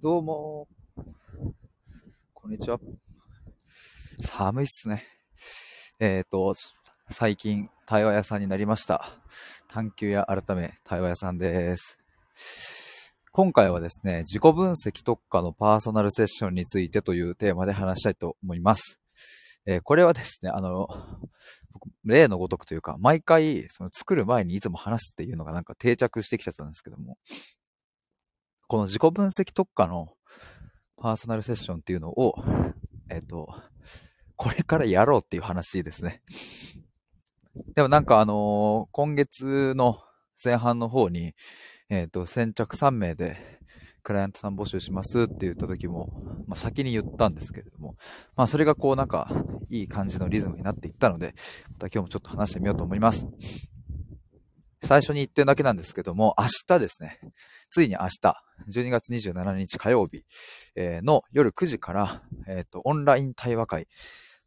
どうも。こんにちは。寒いっすね。えっ、ー、と、最近、対話屋さんになりました。探求屋改め対話屋さんです。今回はですね、自己分析特化のパーソナルセッションについてというテーマで話したいと思います。えー、これはですね、あの、例のごとくというか、毎回、その作る前にいつも話すっていうのがなんか定着してきちゃったんですけども、この自己分析特化のパーソナルセッションっていうのを、えっ、と、これからやろうっていう話ですね。でもなんかあのー、今月の前半の方に、えっ、と、先着3名で、クライアントさん募集しますって言った時も、まあ、先に言ったんですけれども、まあそれがこうなんかいい感じのリズムになっていったので、また今日もちょっと話してみようと思います。最初に言ってるだけなんですけども、明日ですね、ついに明日、12月27日火曜日、の夜9時から、えっ、ー、と、オンライン対話会、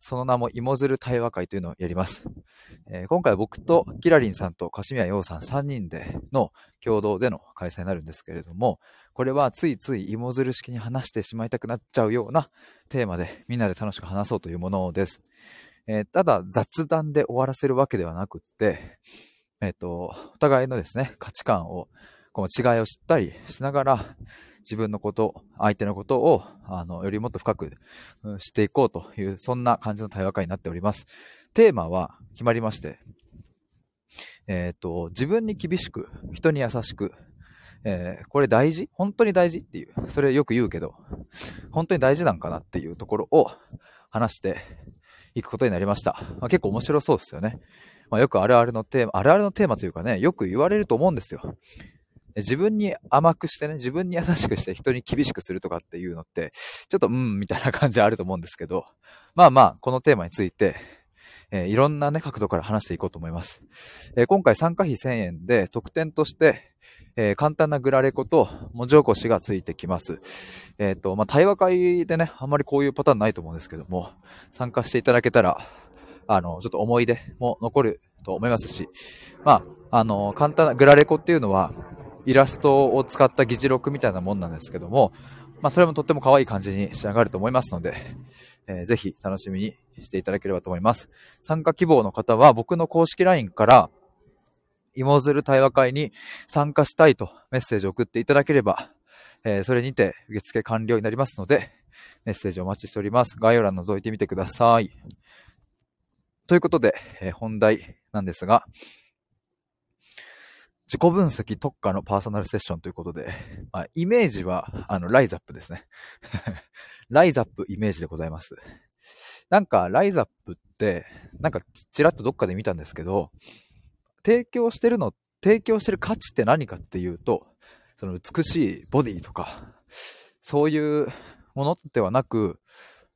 その名も芋づる対話会というのをやります。えー、今回僕とキラリンさんとカシミヤヨウさん3人での共同での開催になるんですけれども、これはついつい芋づる式に話してしまいたくなっちゃうようなテーマでみんなで楽しく話そうというものです。えー、ただ雑談で終わらせるわけではなくって、えっ、ー、と、お互いのですね、価値観を、この違いを知ったりしながら、自分のこと、相手のことを、あの、よりもっと深く知っていこうという、そんな感じの対話会になっております。テーマは決まりまして、えっ、ー、と、自分に厳しく、人に優しく、えー、これ大事？本当に大事？っていう、それよく言うけど、本当に大事なんかなっていうところを話していくことになりました。まあ、結構面白そうですよね。まあ、よくあるあるのテーマ、あるあるのテーマというかね、よく言われると思うんですよ。自分に甘くしてね、自分に優しくして人に厳しくするとかっていうのって、ちょっとうん、みたいな感じあると思うんですけど、まあまあ、このテーマについて、えー、いろんなね、角度から話していこうと思います。えー、今回参加費1000円で特典として、えー、簡単なグラレコと文字起こしがついてきます。えっ、と、まあ、対話会でね、あんまりこういうパターンないと思うんですけども、参加していただけたら、あの、ちょっと思い出も残ると思いますし、まあ、あの、簡単なグラレコっていうのは、イラストを使った議事録みたいなもんなんですけども、まあ、それもとっても可愛い感じに仕上がると思いますので、えー、ぜひ楽しみにしていただければと思います。参加希望の方は僕の公式 LINE から、芋づる対話会に参加したいとメッセージを送っていただければ、えー、それにて受付完了になりますので、メッセージをお待ちしております。概要欄覗いてみてください。ということで、えー、本題なんですが、自己分析特化のパーソナルセッションということで、まあ、イメージは、あの、ライザップですね。ライザップイメージでございます。なんか、ライザップって、なんか、ちらっとどっかで見たんですけど、提供してるの、提供してる価値って何かっていうと、その美しいボディとか、そういうものではなく、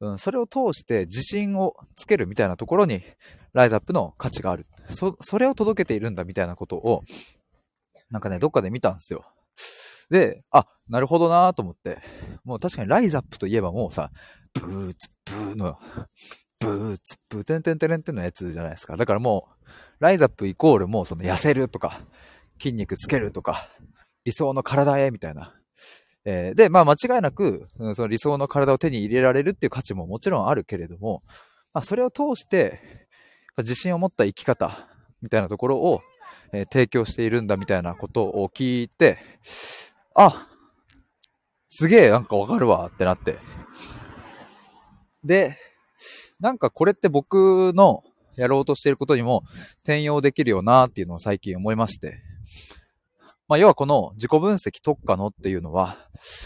うん、それを通して自信をつけるみたいなところに、ライズアップの価値がある。そ、それを届けているんだみたいなことを、なんかね、どっかで見たんですよ。で、あ、なるほどなと思って、もう確かにライズアップといえばもうさ、ブーツブーの、ブーツブーテンテンテンテンのやつじゃないですか。だからもう、ライズアップイコールもうその痩せるとか、筋肉つけるとか、理想の体へみたいな。えー、で、まあ間違いなく、うん、その理想の体を手に入れられるっていう価値ももちろんあるけれども、まあそれを通して、自信を持った生き方みたいなところを、えー、提供しているんだみたいなことを聞いて、あ、すげえなんかわかるわってなって。で、なんかこれって僕のやろうとしていることにも転用できるよなっていうのを最近思いまして。まあ、要はこの自己分析特化のっていうのは、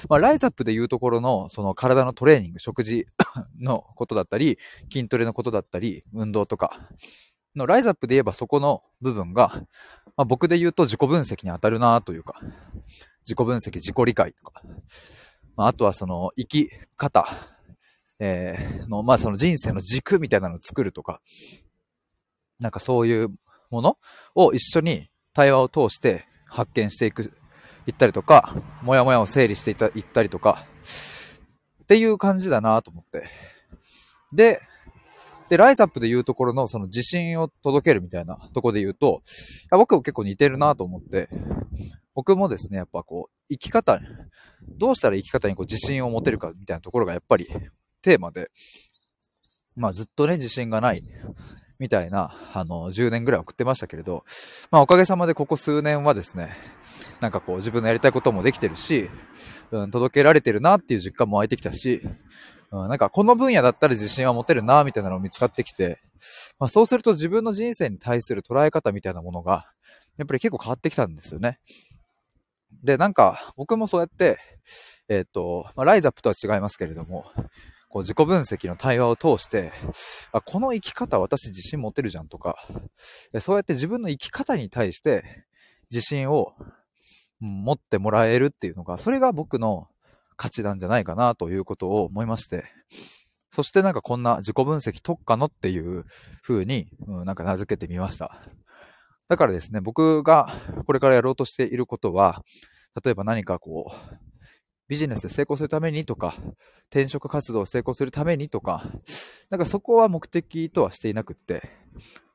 まあ、ライズアップでいうところの、その体のトレーニング、食事 のことだったり、筋トレのことだったり、運動とか、のライズアップで言えばそこの部分が、まあ、僕で言うと自己分析に当たるなというか、自己分析、自己理解とか、まあ、あとはその生き方、えー、の、まあその人生の軸みたいなのを作るとか、なんかそういうものを一緒に対話を通して発見していく、行ったりとか、もやもやを整理していた行ったりとか、っていう感じだなと思って。で、で、ライズアップで言うところのその自信を届けるみたいなとこで言うと、いや僕も結構似てるなと思って、僕もですね、やっぱこう、生き方、どうしたら生き方にこう自信を持てるかみたいなところがやっぱりテーマで、まあずっとね、自信がない、みたいな、あの、10年ぐらい送ってましたけれど、まあおかげさまでここ数年はですね、なんかこう自分のやりたいこともできてるし、うん、届けられてるなっていう実感も湧いてきたし、うん、なんかこの分野だったら自信は持てるなみたいなのを見つかってきて、まあそうすると自分の人生に対する捉え方みたいなものが、やっぱり結構変わってきたんですよね。で、なんか僕もそうやって、えっ、ー、と、まあ、ライズアップとは違いますけれども、こう自己分析の対話を通して、あ、この生き方私自信持てるじゃんとか、そうやって自分の生き方に対して自信を持ってもらえるっていうのが、それが僕の価値なんじゃないかなということを思いまして、そしてなんかこんな自己分析特化のっていう風に、うん、なんか名付けてみました。だからですね、僕がこれからやろうとしていることは、例えば何かこう、ビジネスで成功するためにとか、転職活動を成功するためにとか、なんかそこは目的とはしていなくって、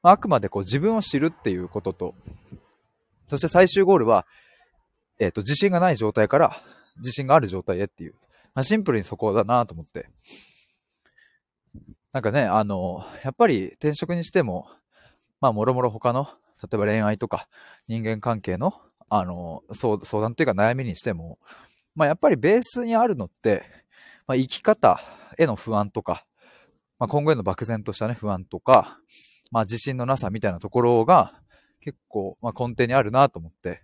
あくまでこう自分を知るっていうことと、そして最終ゴールは、えっ、ー、と、自信がない状態から自信がある状態へっていう、まあ、シンプルにそこだなと思って。なんかね、あの、やっぱり転職にしても、まあ、もろもろ他の、例えば恋愛とか人間関係の、あの、相談っていうか悩みにしても、まあ、やっぱりベースにあるのって、まあ、生き方への不安とか、まあ、今後への漠然としたね、不安とか、まあ、自信のなさみたいなところが結構、まあ、根底にあるなと思って、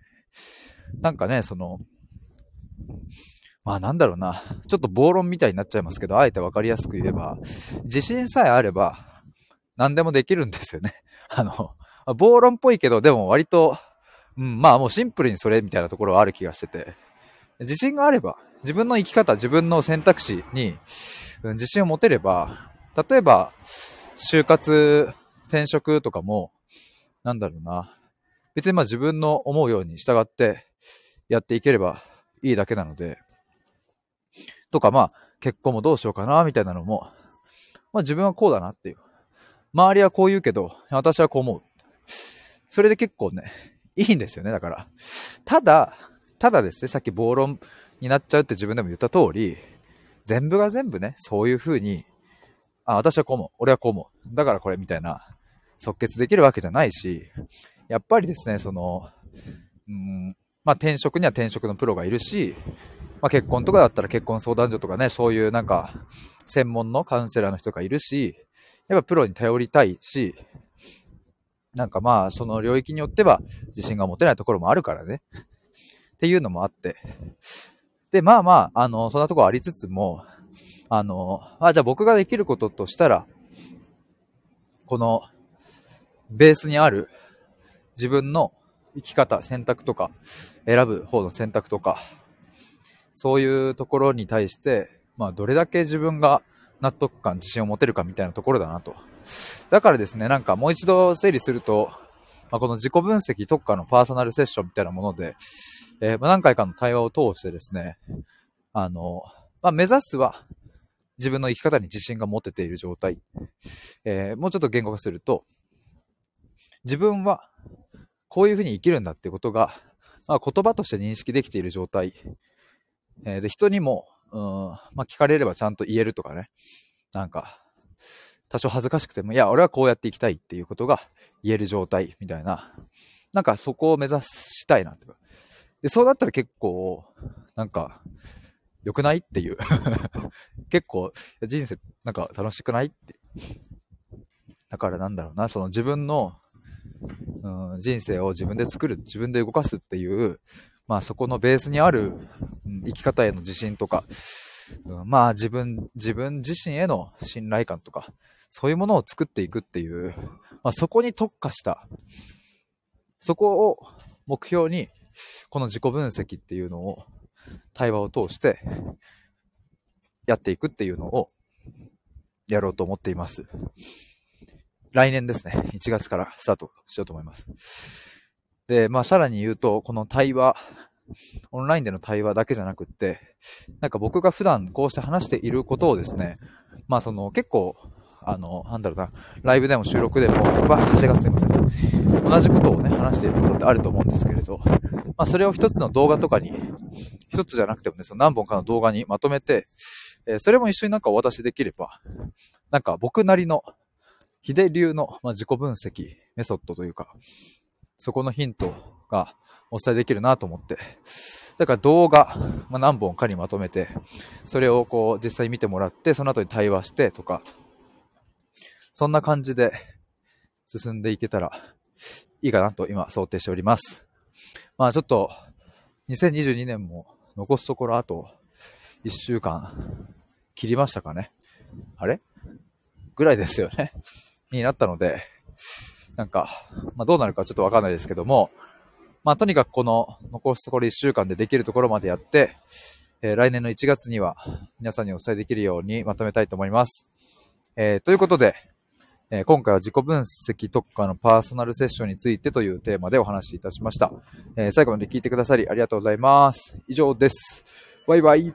なんかね、その、まあなんだろうな、ちょっと暴論みたいになっちゃいますけど、あえてわかりやすく言えば、自信さえあれば、何でもできるんですよね。あの、暴論っぽいけど、でも割と、うん、まあもうシンプルにそれみたいなところはある気がしてて。自信があれば、自分の生き方、自分の選択肢に、うん、自信を持てれば、例えば、就活、転職とかも、なんだろうな。別にまあ自分の思うように従ってやっていければいいだけなので、とかまあ結婚もどうしようかなみたいなのも、まあ自分はこうだなっていう。周りはこう言うけど、私はこう思う。それで結構ね、いいんですよね、だから。ただ、ただですね、さっき暴論になっちゃうって自分でも言った通り、全部が全部ね、そういう風に、あ、私はこう思う、俺はこう思う、だからこれみたいな、即決できるわけじゃないし、やっぱりですね、その、うん、まあ転職には転職のプロがいるし、まあ結婚とかだったら結婚相談所とかね、そういうなんか、専門のカウンセラーの人がいるし、やっぱプロに頼りたいし、なんかまあ、その領域によっては自信が持てないところもあるからね。っていうのもあって。で、まあまあ、あの、そんなとこありつつも、あの、あ、じゃあ僕ができることとしたら、この、ベースにある自分の生き方、選択とか、選ぶ方の選択とか、そういうところに対して、まあ、どれだけ自分が納得感、自信を持てるかみたいなところだなと。だからですね、なんかもう一度整理すると、まあ、この自己分析特化のパーソナルセッションみたいなもので、えー、何回かの対話を通してですね、あの、まあ、目指すは自分の生き方に自信が持てている状態。えー、もうちょっと言語化すると、自分はこういうふうに生きるんだってことが、まあ、言葉として認識できている状態。えー、で、人にも、うん、まあ、聞かれればちゃんと言えるとかね。なんか、多少恥ずかしくても、いや、俺はこうやって生きたいっていうことが言える状態みたいな。なんかそこを目指したいなってで、そうなったら結構、なんか、良くないっていう 結構、人生、なんか楽しくないって。だからなんだろうな、その自分の、うん、人生を自分で作る、自分で動かすっていう、まあそこのベースにある、うん、生き方への自信とか、うん、まあ自分、自分自身への信頼感とか、そういうものを作っていくっていう、まあそこに特化した、そこを目標に、この自己分析っていうのを対話を通してやっていくっていうのをやろうと思っています。来年ですね。1月からスタートしようと思います。で、まあさらに言うと、この対話、オンラインでの対話だけじゃなくって、なんか僕が普段こうして話していることをですね、まあその結構あの、なんだろうな、ライブでも収録でも、ば風がすいません。同じことをね、話していることってあると思うんですけれど、まあ、それを一つの動画とかに、一つじゃなくてもね、その何本かの動画にまとめて、えー、それも一緒になんかお渡しできれば、なんか僕なりの、ヒデ流の、まあ、自己分析、メソッドというか、そこのヒントがお伝えできるなと思って、だから動画、まあ、何本かにまとめて、それをこう実際見てもらって、その後に対話してとか、そんな感じで進んでいけたらいいかなと今想定しております。まあちょっと、2022年も残すところあと1週間切りましたかね。あれ？ぐらいですよね。になったので、なんか、まあどうなるかちょっとわかんないですけども、まあとにかくこの残すところ1週間でできるところまでやって、えー、来年の1月には皆さんにお伝えできるようにまとめたいと思います。えー、ということで、え、今回は自己分析特化のパーソナルセッションについてというテーマでお話しいたしました。え最後まで聞いてくださりありがとうございます。以上です。バイバイ。